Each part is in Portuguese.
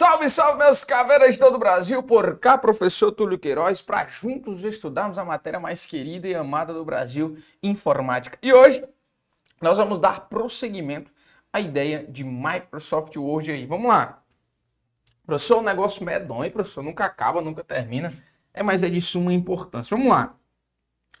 Salve, salve, meus caveiras de todo o Brasil! Por cá, professor Túlio Queiroz, para juntos estudarmos a matéria mais querida e amada do Brasil, informática. E hoje nós vamos dar prosseguimento à ideia de Microsoft Word aí. Vamos lá! Professor, o negócio medonho, professor, nunca acaba, nunca termina. É, mas é de suma importância. Vamos lá!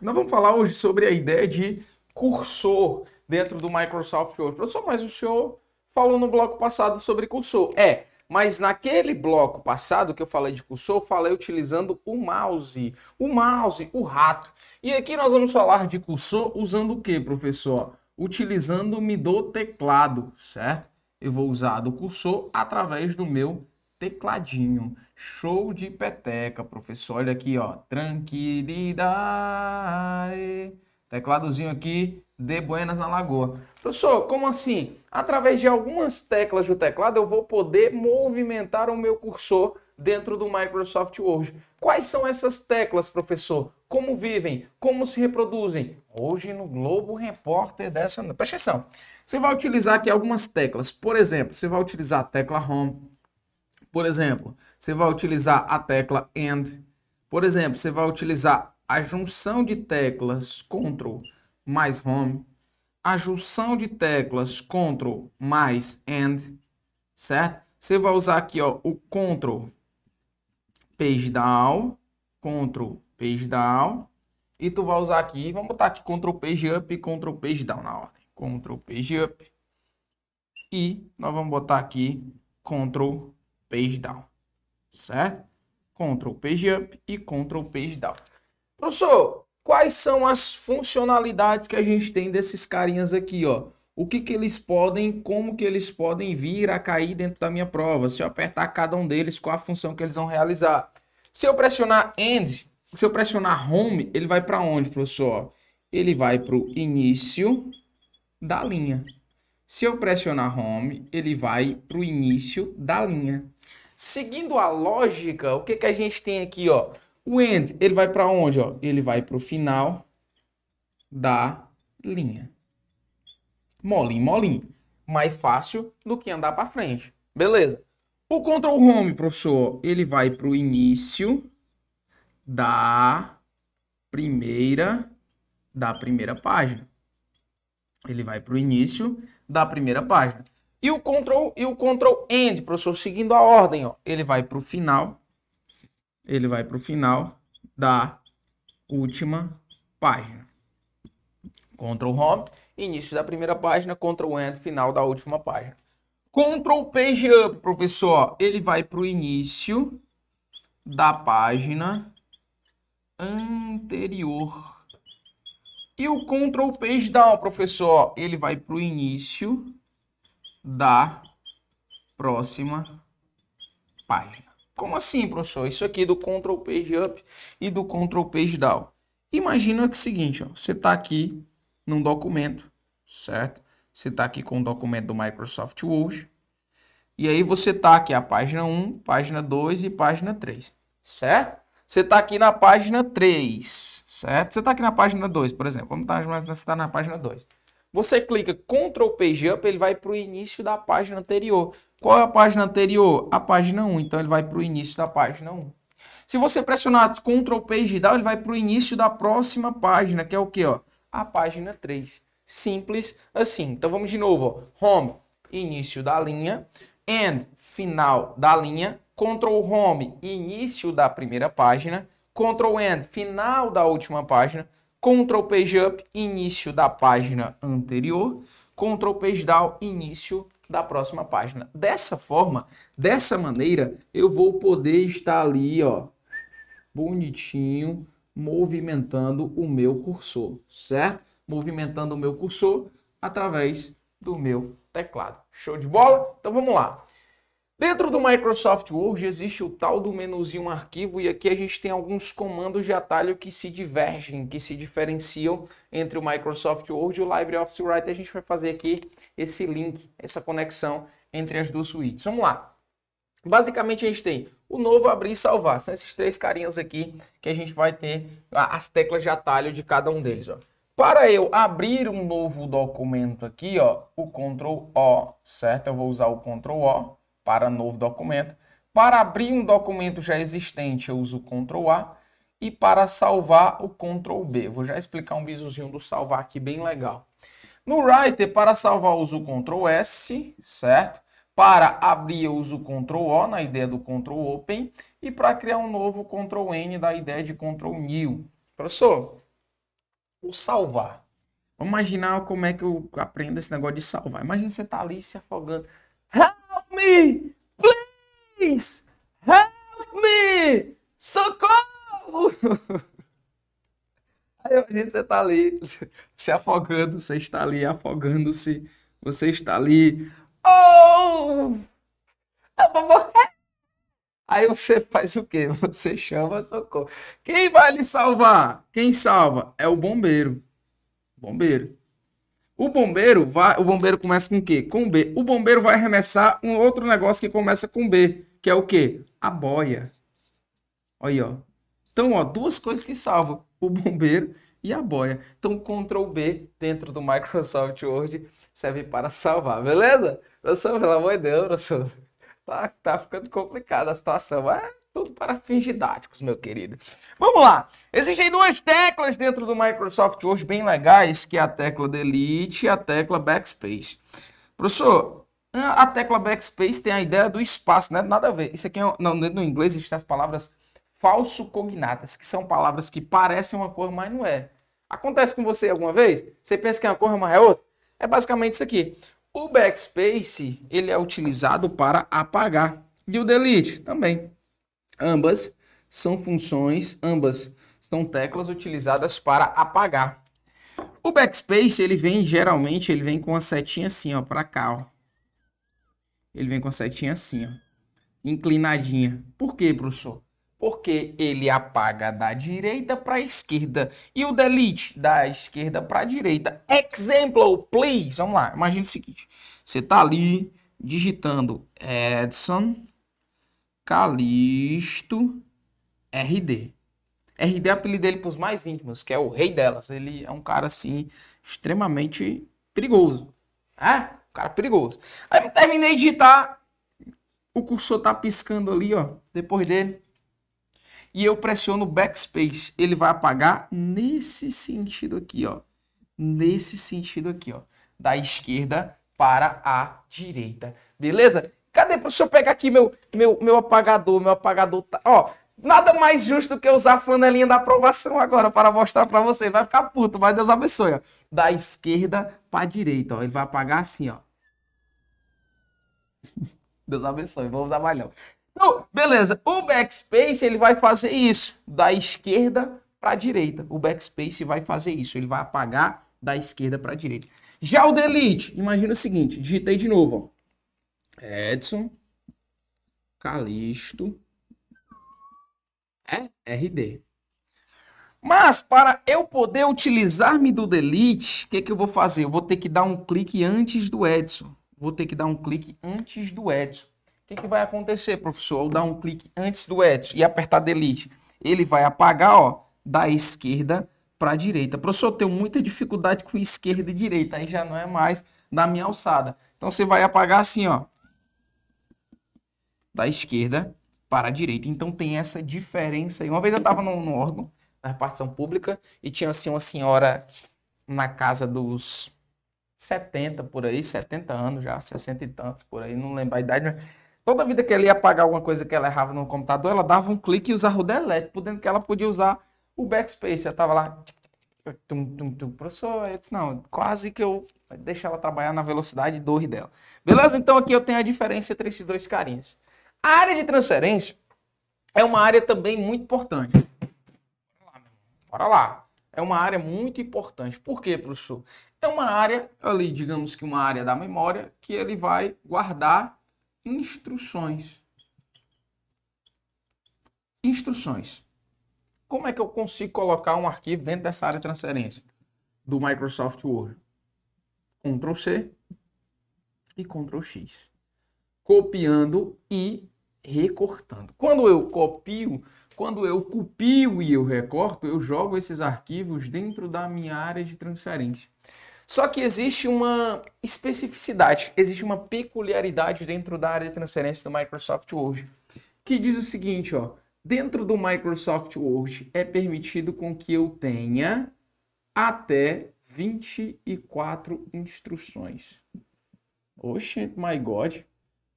Nós vamos falar hoje sobre a ideia de cursor dentro do Microsoft Word. Professor, mas o senhor falou no bloco passado sobre cursor. É, mas naquele bloco passado que eu falei de cursor, eu falei utilizando o mouse. O mouse, o rato. E aqui nós vamos falar de cursor usando o que, professor? Utilizando-me do teclado, certo? Eu vou usar do cursor através do meu tecladinho. Show de peteca, professor. Olha aqui, ó. Tranquilidade. Tecladozinho aqui de Buenas na Lagoa. Professor, como assim? Através de algumas teclas do teclado eu vou poder movimentar o meu cursor dentro do Microsoft Word. Quais são essas teclas, professor? Como vivem? Como se reproduzem? Hoje no Globo Repórter dessa... Presta atenção. Você vai utilizar aqui algumas teclas. Por exemplo, você vai utilizar a tecla Home. Por exemplo, você vai utilizar a tecla End. Por exemplo, você vai utilizar a junção de teclas Ctrl mais Home, a junção de teclas Ctrl mais End, certo? Você vai usar aqui ó, o Ctrl Page Down, Ctrl Page Down, e tu vai usar aqui, vamos botar aqui Ctrl Page Up e Ctrl Page Down na ordem. Ctrl Page Up e nós vamos botar aqui Ctrl Page Down, certo? Ctrl Page Up e Ctrl Page Down. Professor, quais são as funcionalidades que a gente tem desses carinhas aqui, ó? O que, que eles podem, como que eles podem vir a cair dentro da minha prova? Se eu apertar cada um deles, qual a função que eles vão realizar? Se eu pressionar End, se eu pressionar Home, ele vai para onde, professor? Ele vai para o início da linha. Se eu pressionar Home, ele vai para o início da linha. Seguindo a lógica, o que, que a gente tem aqui, ó? O end, ele vai para onde? Ó? Ele vai para o final da linha. Molinho, molinho. Mais fácil do que andar para frente. Beleza. O control home, professor, ele vai para o início da primeira da primeira página. Ele vai para o início da primeira página. E o control e o control end, professor, seguindo a ordem, ó, ele vai para o final ele vai para o final da última página. Ctrl Home, início da primeira página, Ctrl Enter, final da última página. Ctrl Page Up, professor, ele vai para o início da página anterior. E o Ctrl Page Down, professor, ele vai para o início da próxima página. Como assim, professor? Isso aqui do Ctrl Page Up e do Ctrl Page Down. Imagina que é o seguinte, ó, você está aqui num documento, certo? Você está aqui com o documento do Microsoft Word. E aí você está aqui a página 1, página 2 e página 3, certo? Você está aqui na página 3, certo? Você está aqui na página 2, por exemplo. Vamos estar, mas você está na página 2. Você clica Ctrl Page Up, ele vai para o início da página anterior. Qual é a página anterior? A página 1. Então ele vai para o início da página 1. Se você pressionar Ctrl Page Down, ele vai para o início da próxima página, que é o que? A página 3. Simples assim. Então vamos de novo. Ó. Home, início da linha. End, final da linha. Ctrl Home, início da primeira página. Ctrl End, final da última página. Ctrl Page Up, início da página anterior. Ctrl Page Down, início da próxima página. Dessa forma, dessa maneira, eu vou poder estar ali, ó, bonitinho, movimentando o meu cursor, certo? Movimentando o meu cursor através do meu teclado. Show de bola? Então vamos lá. Dentro do Microsoft Word existe o tal do menuzinho arquivo e aqui a gente tem alguns comandos de atalho que se divergem, que se diferenciam entre o Microsoft Word e o LibreOffice Writer. A gente vai fazer aqui esse link, essa conexão entre as duas suítes. Vamos lá. Basicamente a gente tem o novo abrir e salvar. São esses três carinhas aqui que a gente vai ter as teclas de atalho de cada um deles. Ó. Para eu abrir um novo documento aqui, ó, o Ctrl O, certo? Eu vou usar o Ctrl O para novo documento. Para abrir um documento já existente, eu uso o Ctrl A. E para salvar, o Ctrl B. Vou já explicar um bizuzinho do salvar aqui, bem legal. No Writer, para salvar, eu uso o Ctrl S, certo? Para abrir, eu uso o Ctrl O, na ideia do Ctrl Open. E para criar um novo, Ctrl N, da ideia de Ctrl New. Professor, o salvar. Vamos imaginar como é que eu aprendo esse negócio de salvar. Imagina você tá ali se afogando. Me! Please! Help me! Socorro! Aí imagina você tá ali se afogando, você está ali afogando-se, você está ali. Oh! Eu vou morrer! Aí você faz o quê? Você chama socorro. Quem vai lhe salvar? Quem salva? É o bombeiro. Bombeiro. O bombeiro vai, o bombeiro começa com o quê? Com B. O bombeiro vai arremessar um outro negócio que começa com B, que é o quê? A boia. Aí, ó. Então, ó, duas coisas que salvam: o bombeiro e a boia. Então, Ctrl B dentro do Microsoft Word serve para salvar, beleza? Professor, pelo amor de Deus, professor. Tá, tá ficando complicada a situação, mas tudo para fins didáticos, meu querido. Vamos lá. Existem duas teclas dentro do Microsoft Word bem legais, que é a tecla Delete e a tecla Backspace. Professor, a tecla Backspace tem a ideia do espaço, né? Nada a ver. Isso aqui é, não, no inglês existem as palavras falso cognatas, que são palavras que parecem uma cor, mas não é. Acontece com você alguma vez? Você pensa que é uma cor, mas é outra? É basicamente isso aqui. O backspace, ele é utilizado para apagar. E o delete também. Ambas são funções, ambas são teclas utilizadas para apagar. O backspace, ele vem geralmente, ele vem com a setinha assim, ó, para cá, ó. Ele vem com a setinha assim, ó, inclinadinha. Por quê, professor? Porque ele apaga da direita para a esquerda e o delete da esquerda para a direita. Example, please. Vamos lá. Imagina o seguinte: você está ali digitando Edson Calisto RD. RD é o apelido dele para os mais íntimos, que é o rei delas. Ele é um cara assim extremamente perigoso. É? Um cara perigoso. Aí eu terminei de digitar, o cursor tá piscando ali, ó, depois dele e eu pressiono backspace, ele vai apagar nesse sentido aqui, ó. Nesse sentido aqui, ó. Da esquerda para a direita. Beleza? Cadê? Deixa eu pegar aqui meu, meu, meu apagador. Meu apagador tá... Ó, nada mais justo que usar a flanelinha da aprovação agora para mostrar para você. Vai ficar puto, mas Deus abençoe, ó. Da esquerda para direita, ó. Ele vai apagar assim, ó. Deus abençoe. Vamos dar malhão. Então, beleza. O backspace ele vai fazer isso da esquerda para direita. O backspace vai fazer isso. Ele vai apagar da esquerda para direita. Já o delete, imagina o seguinte: digitei de novo. Ó. Edson Calisto é RD. Mas para eu poder utilizar-me do delete, o que, que eu vou fazer? Eu vou ter que dar um clique antes do Edson. Vou ter que dar um clique antes do Edson que, que vai acontecer, professor? Ao dar um clique antes do Edson e apertar Delete, ele vai apagar ó, da esquerda para a direita. Professor, eu tenho muita dificuldade com esquerda e direita, aí já não é mais da minha alçada. Então você vai apagar assim, ó, da esquerda para a direita. Então tem essa diferença aí. Uma vez eu estava no, no órgão da repartição pública e tinha assim uma senhora na casa dos 70 por aí, 70 anos já, 60 e tantos por aí, não lembro a idade, mas Toda vida que ela ia apagar alguma coisa que ela errava no computador, ela dava um clique e usava o delete, podendo que ela podia usar o backspace. Ela tava lá, tum, tum, tum. professor, eu disse, não, quase que eu deixo ela trabalhar na velocidade 2 dela. Beleza? Então aqui eu tenho a diferença entre esses dois carinhas. A área de transferência é uma área também muito importante. Bora lá. É uma área muito importante. Por quê, professor? É uma área ali, digamos que uma área da memória, que ele vai guardar instruções. Instruções. Como é que eu consigo colocar um arquivo dentro dessa área de transferência do Microsoft Word? Ctrl C e Ctrl X. Copiando e recortando. Quando eu copio, quando eu copio e eu recorto, eu jogo esses arquivos dentro da minha área de transferência. Só que existe uma especificidade, existe uma peculiaridade dentro da área de transferência do Microsoft Word. que diz o seguinte, ó. Dentro do Microsoft Word é permitido com que eu tenha até 24 instruções. Oxe, my God.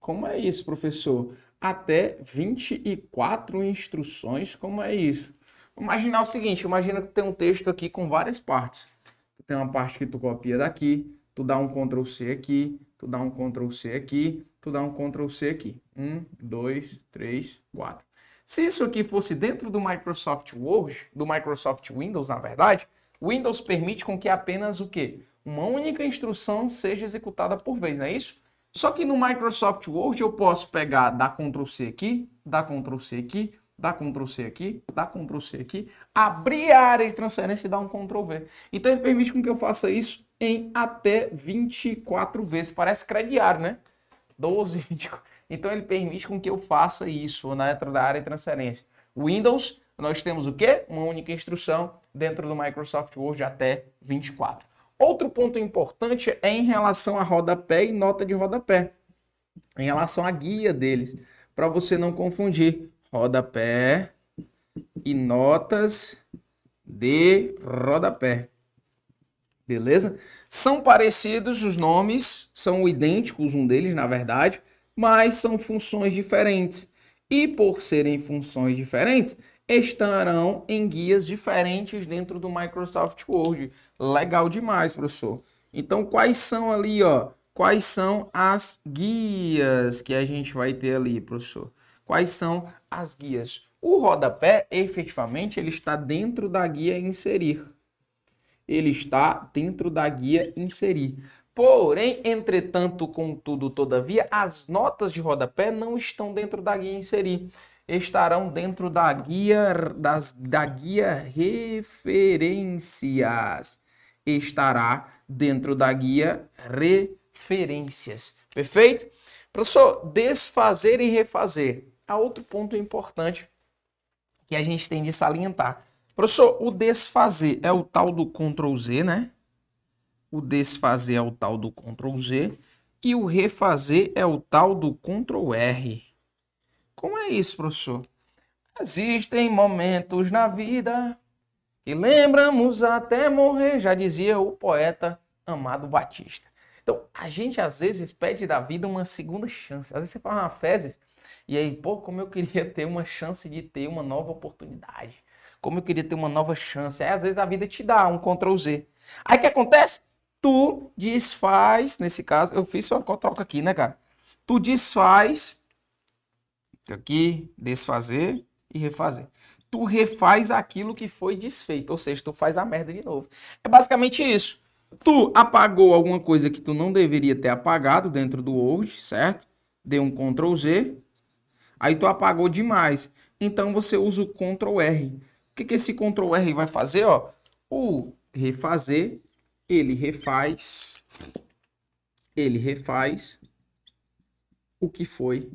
Como é isso, professor? Até 24 instruções? Como é isso? Imaginar o seguinte, imagina que tem um texto aqui com várias partes. Tem uma parte que tu copia daqui, tu dá um Ctrl C aqui, tu dá um Ctrl C aqui, tu dá um Ctrl C aqui. Um, dois, três, quatro. Se isso aqui fosse dentro do Microsoft Word, do Microsoft Windows, na verdade, Windows permite com que apenas o quê? Uma única instrução seja executada por vez, não é isso? Só que no Microsoft Word eu posso pegar, dar Ctrl C aqui, dar Ctrl C aqui, dar Ctrl C aqui, dar Ctrl C aqui, abrir a área de transferência e dar um Ctrl V. Então ele permite com que eu faça isso em até 24 vezes. Parece crediário, né? 12, 24. Então ele permite com que eu faça isso dentro da área de transferência. Windows, nós temos o quê? Uma única instrução dentro do Microsoft Word até 24. Outro ponto importante é em relação a rodapé e nota de rodapé. Em relação à guia deles, para você não confundir rodapé e notas de rodapé. Beleza? São parecidos os nomes, são idênticos um deles, na verdade, mas são funções diferentes. E por serem funções diferentes, estarão em guias diferentes dentro do Microsoft Word. Legal demais, professor. Então, quais são ali, ó? Quais são as guias que a gente vai ter ali, professor? Quais são as guias? O rodapé, efetivamente, ele está dentro da guia inserir ele está dentro da guia inserir. Porém, entretanto, contudo, todavia, as notas de rodapé não estão dentro da guia inserir. Estarão dentro da guia das, da guia referências. Estará dentro da guia referências. Perfeito? Professor, desfazer e refazer. Há outro ponto importante que a gente tem de salientar. Professor, o desfazer é o tal do Ctrl Z, né? O desfazer é o tal do Ctrl Z. E o refazer é o tal do Ctrl R. Como é isso, professor? Existem momentos na vida que lembramos até morrer, já dizia o poeta Amado Batista. Então, a gente às vezes pede da vida uma segunda chance. Às vezes você faz uma fezes e aí, pô, como eu queria ter uma chance de ter uma nova oportunidade como eu queria ter uma nova chance. Aí às vezes a vida te dá um Ctrl Z. Aí o que acontece? Tu desfaz, nesse caso, eu fiz uma troca aqui, né, cara? Tu desfaz, aqui, desfazer e refazer. Tu refaz aquilo que foi desfeito, ou seja, tu faz a merda de novo. É basicamente isso. Tu apagou alguma coisa que tu não deveria ter apagado dentro do Word, certo? Deu um Ctrl Z, aí tu apagou demais. Então você usa o Ctrl R que, que esse Ctrl R vai fazer? Ó? O refazer, ele refaz, ele refaz o que foi,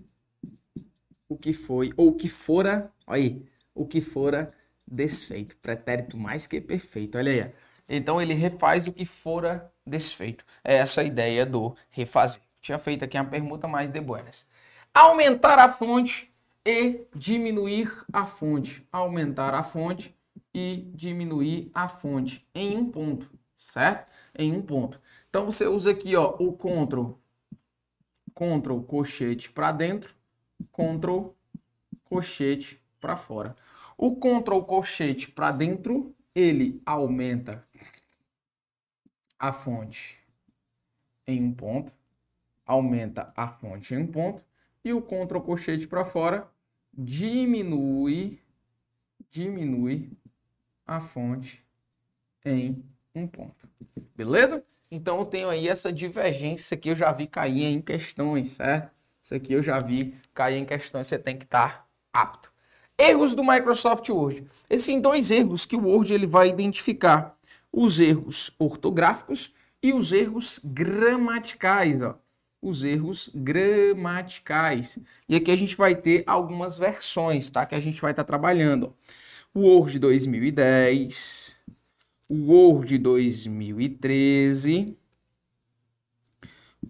o que foi, ou o que fora, aí, o que fora desfeito. Pretérito mais que perfeito, olha aí. Então ele refaz o que fora desfeito. É essa a ideia do refazer. Tinha feito aqui uma permuta mais de buenas. Aumentar a fonte e diminuir a fonte. Aumentar a fonte e diminuir a fonte em um ponto, certo? Em um ponto. Então você usa aqui ó, o Ctrl, Ctrl cochete para dentro, Ctrl cochete para fora. O Ctrl cochete para dentro, ele aumenta a fonte em um ponto, aumenta a fonte em um ponto, e o Ctrl cochete para fora diminui, diminui a fonte em um ponto. Beleza? Então eu tenho aí essa divergência que eu já vi cair em questões, certo? Isso aqui eu já vi cair em questões, você tem que estar apto. Erros do Microsoft Word. Existem dois erros que o Word ele vai identificar. Os erros ortográficos e os erros gramaticais. Ó os erros gramaticais. E aqui a gente vai ter algumas versões, tá? Que a gente vai estar tá trabalhando. O Word 2010, o Word 2013, o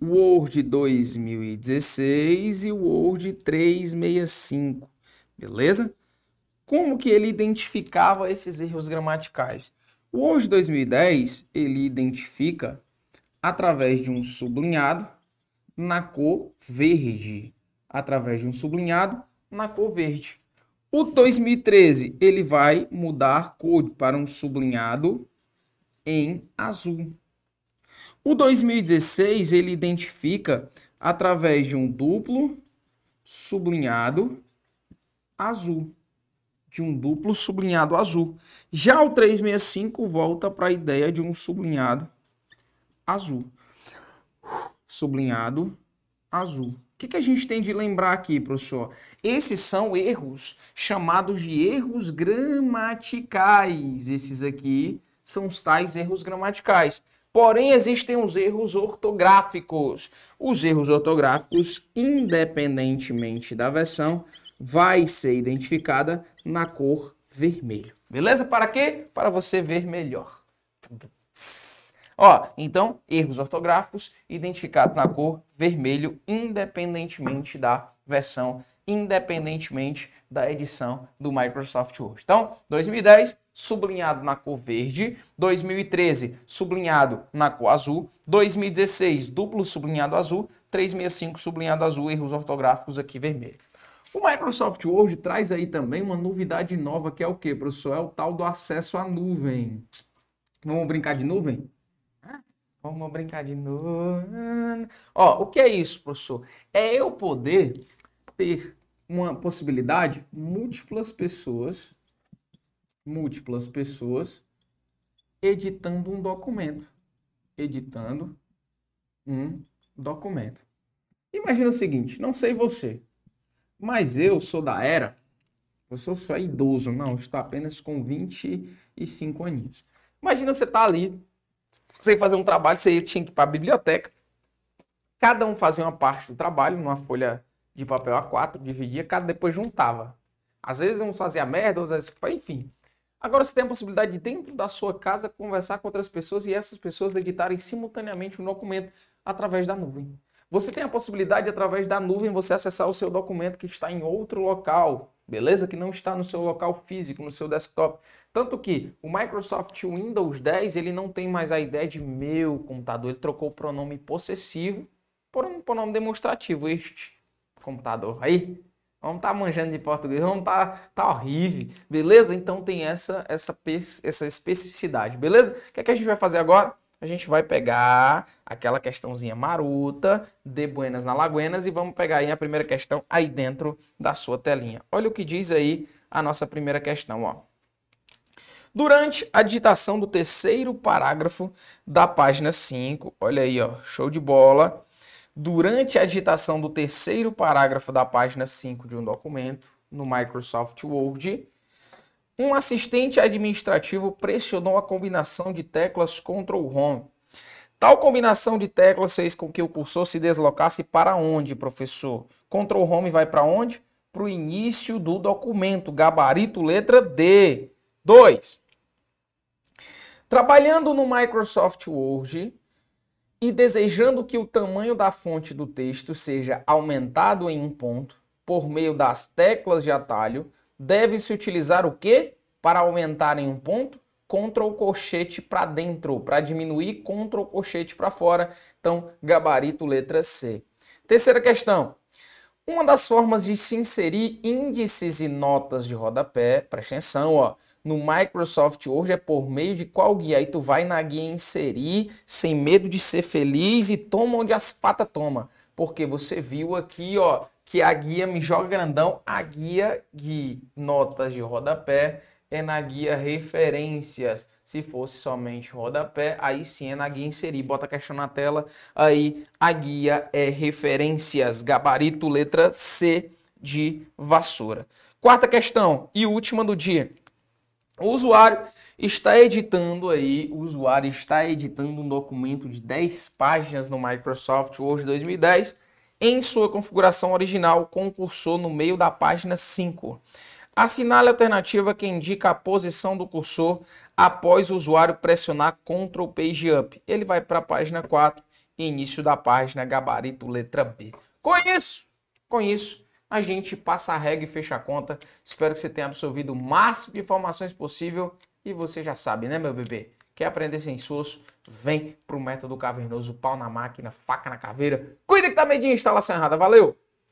Word 2016 e o Word 365. Beleza? Como que ele identificava esses erros gramaticais? O Word 2010, ele identifica através de um sublinhado na cor verde. Através de um sublinhado na cor verde. O 2013, ele vai mudar a cor para um sublinhado em azul. O 2016, ele identifica através de um duplo sublinhado azul de um duplo sublinhado azul. Já o 365 volta para a ideia de um sublinhado azul. Sublinhado azul. O que, que a gente tem de lembrar aqui, professor? Esses são erros chamados de erros gramaticais. Esses aqui são os tais erros gramaticais. Porém, existem os erros ortográficos. Os erros ortográficos, independentemente da versão, vai ser identificada na cor vermelho. Beleza? Para quê? Para você ver melhor. Ó, então, erros ortográficos identificados na cor vermelho, independentemente da versão, independentemente da edição do Microsoft Word. Então, 2010, sublinhado na cor verde, 2013, sublinhado na cor azul, 2016, duplo sublinhado azul, 365, sublinhado azul, erros ortográficos aqui vermelho. O Microsoft Word traz aí também uma novidade nova, que é o que, professor? É o tal do acesso à nuvem. Vamos brincar de nuvem? Vamos brincar de nuvem. Ó, o que é isso, professor? É eu poder ter uma possibilidade, múltiplas pessoas, múltiplas pessoas editando um documento. Editando um documento. Imagina o seguinte, não sei você, mas eu sou da era, eu sou só idoso, não, estou apenas com 25 aninhos. Imagina você tá ali, você fazer um trabalho, você tinha que ir para a biblioteca. Cada um fazia uma parte do trabalho numa folha de papel A4, dividia, cada depois juntava. Às vezes um fazia merda, às vezes, enfim. Agora você tem a possibilidade de dentro da sua casa conversar com outras pessoas e essas pessoas editarem simultaneamente um documento através da nuvem. Você tem a possibilidade, através da nuvem, você acessar o seu documento que está em outro local, beleza? Que não está no seu local físico, no seu desktop. Tanto que o Microsoft Windows 10, ele não tem mais a ideia de meu computador, ele trocou o pronome possessivo por um pronome demonstrativo, este computador aí. Vamos estar tá manjando de português, vamos estar tá, tá horrível, beleza? Então tem essa, essa, essa especificidade, beleza? O que, é que a gente vai fazer agora? a gente vai pegar aquela questãozinha maruta de Buenas na Laguenas e vamos pegar aí a primeira questão aí dentro da sua telinha. Olha o que diz aí a nossa primeira questão, ó. Durante a digitação do terceiro parágrafo da página 5, olha aí, ó, show de bola. Durante a digitação do terceiro parágrafo da página 5 de um documento no Microsoft Word, um assistente administrativo pressionou a combinação de teclas Ctrl Home. Tal combinação de teclas fez com que o cursor se deslocasse para onde, professor? Ctrl Home vai para onde? Para o início do documento, gabarito letra D. 2. Trabalhando no Microsoft Word e desejando que o tamanho da fonte do texto seja aumentado em um ponto por meio das teclas de atalho, deve-se utilizar o que para aumentar em um ponto? Ctrl colchete para dentro, para diminuir, Ctrl colchete para fora. Então, gabarito letra C. Terceira questão. Uma das formas de se inserir índices e notas de rodapé, presta atenção, ó, no Microsoft Word é por meio de qual guia? Aí tu vai na guia inserir, sem medo de ser feliz e toma onde as patas toma. Porque você viu aqui, ó, que a guia me joga grandão, a guia de notas de rodapé é na guia referências. Se fosse somente rodapé, aí sim é na guia inserir. Bota a questão na tela, aí a guia é referências, gabarito letra C de vassoura. Quarta questão e última do dia. O usuário está editando aí, o usuário está editando um documento de 10 páginas no Microsoft Word 2010 em sua configuração original com o cursor no meio da página 5. Assinale a alternativa que indica a posição do cursor após o usuário pressionar Ctrl Page Up. Ele vai para a página 4, início da página, gabarito letra B. Com isso, com isso, a gente passa a regra e fecha a conta. Espero que você tenha absorvido o máximo de informações possível e você já sabe, né, meu bebê? Quer aprender sem esforço? Vem pro método cavernoso, pau na máquina, faca na caveira. Cuida que tá medinho instalação errada. Valeu!